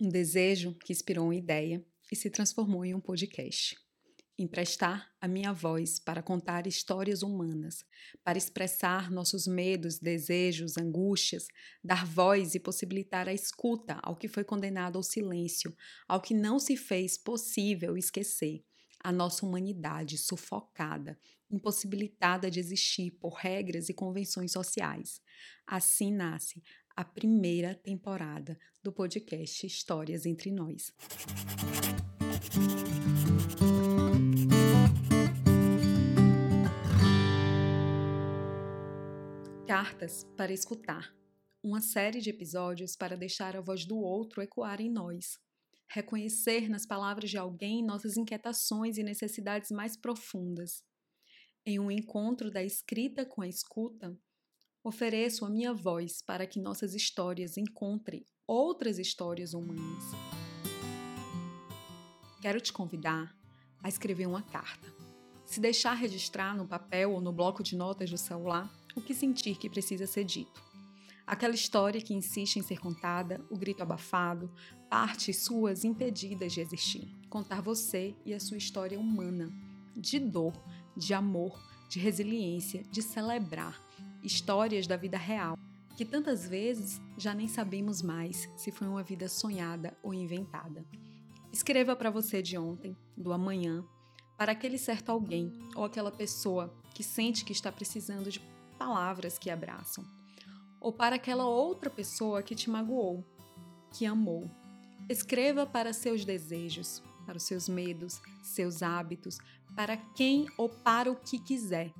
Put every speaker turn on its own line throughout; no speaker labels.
Um desejo que inspirou uma ideia e se transformou em um podcast. Emprestar a minha voz para contar histórias humanas, para expressar nossos medos, desejos, angústias, dar voz e possibilitar a escuta ao que foi condenado ao silêncio, ao que não se fez possível esquecer, a nossa humanidade sufocada, impossibilitada de existir por regras e convenções sociais. Assim nasce a primeira temporada do podcast Histórias entre Nós. Cartas para escutar. Uma série de episódios para deixar a voz do outro ecoar em nós. Reconhecer nas palavras de alguém nossas inquietações e necessidades mais profundas. Em um encontro da escrita com a escuta, ofereço a minha voz para que nossas histórias encontrem outras histórias humanas. Quero te convidar a escrever uma carta. Se deixar registrar no papel ou no bloco de notas do celular o que sentir que precisa ser dito. Aquela história que insiste em ser contada, o grito abafado, partes suas impedidas de existir. Contar você e a sua história humana, de dor, de amor, de resiliência, de celebrar histórias da vida real, que tantas vezes já nem sabemos mais se foi uma vida sonhada ou inventada. Escreva para você de ontem, do amanhã, para aquele certo alguém ou aquela pessoa que sente que está precisando de palavras que abraçam, ou para aquela outra pessoa que te magoou, que amou. Escreva para seus desejos, para os seus medos, seus hábitos, para quem ou para o que quiser.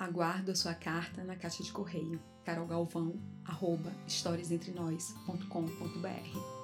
Aguardo a sua carta na caixa de correio carolgalvão@historiasentrenós.com.br.